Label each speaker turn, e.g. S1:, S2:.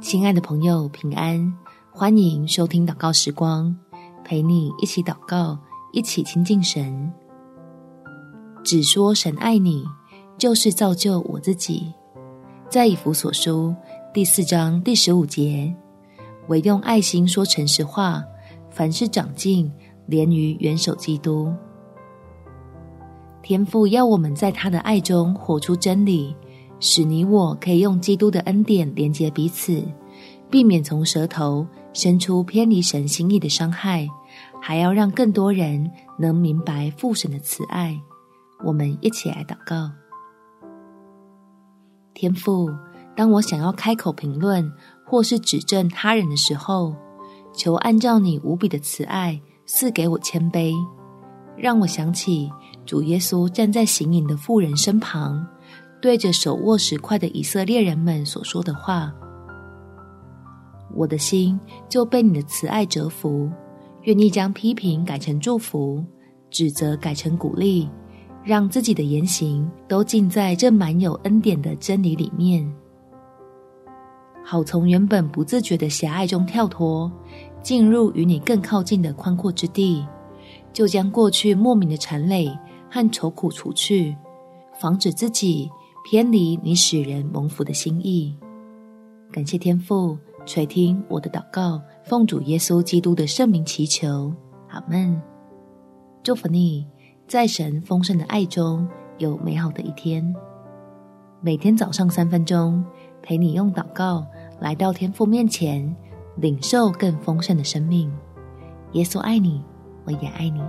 S1: 亲爱的朋友，平安！欢迎收听祷告时光，陪你一起祷告，一起亲近神。只说神爱你，就是造就我自己。在以弗所书第四章第十五节，唯用爱心说诚实话，凡事长进，连于元首基督。天父要我们在他的爱中活出真理。使你我可以用基督的恩典连接彼此，避免从舌头生出偏离神心意的伤害，还要让更多人能明白父神的慈爱。我们一起来祷告：天父，当我想要开口评论或是指正他人的时候，求按照你无比的慈爱赐给我谦卑，让我想起主耶稣站在行淫的妇人身旁。对着手握石块的以色列人们所说的话，我的心就被你的慈爱折服，愿意将批评改成祝福，指责改成鼓励，让自己的言行都尽在这满有恩典的真理里面，好从原本不自觉的狭隘中跳脱，进入与你更靠近的宽阔之地，就将过去莫名的缠累和愁苦除去，防止自己。偏离你使人蒙福的心意，感谢天父垂听我的祷告，奉主耶稣基督的圣名祈求，阿门。祝福你，在神丰盛的爱中有美好的一天。每天早上三分钟，陪你用祷告来到天父面前，领受更丰盛的生命。耶稣爱你，我也爱你。